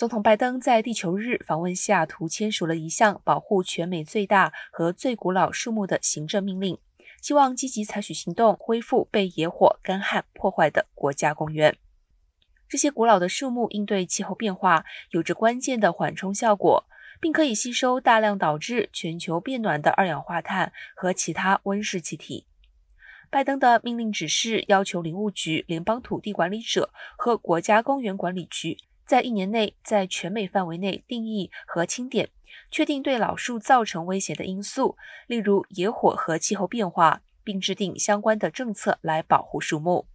总统拜登在地球日访问西雅图，签署了一项保护全美最大和最古老树木的行政命令，希望积极采取行动，恢复被野火、干旱破坏的国家公园。这些古老的树木应对气候变化有着关键的缓冲效果，并可以吸收大量导致全球变暖的二氧化碳和其他温室气体。拜登的命令指示要求林务局、联邦土地管理者和国家公园管理局。在一年内，在全美范围内定义和清点，确定对老树造成威胁的因素，例如野火和气候变化，并制定相关的政策来保护树木。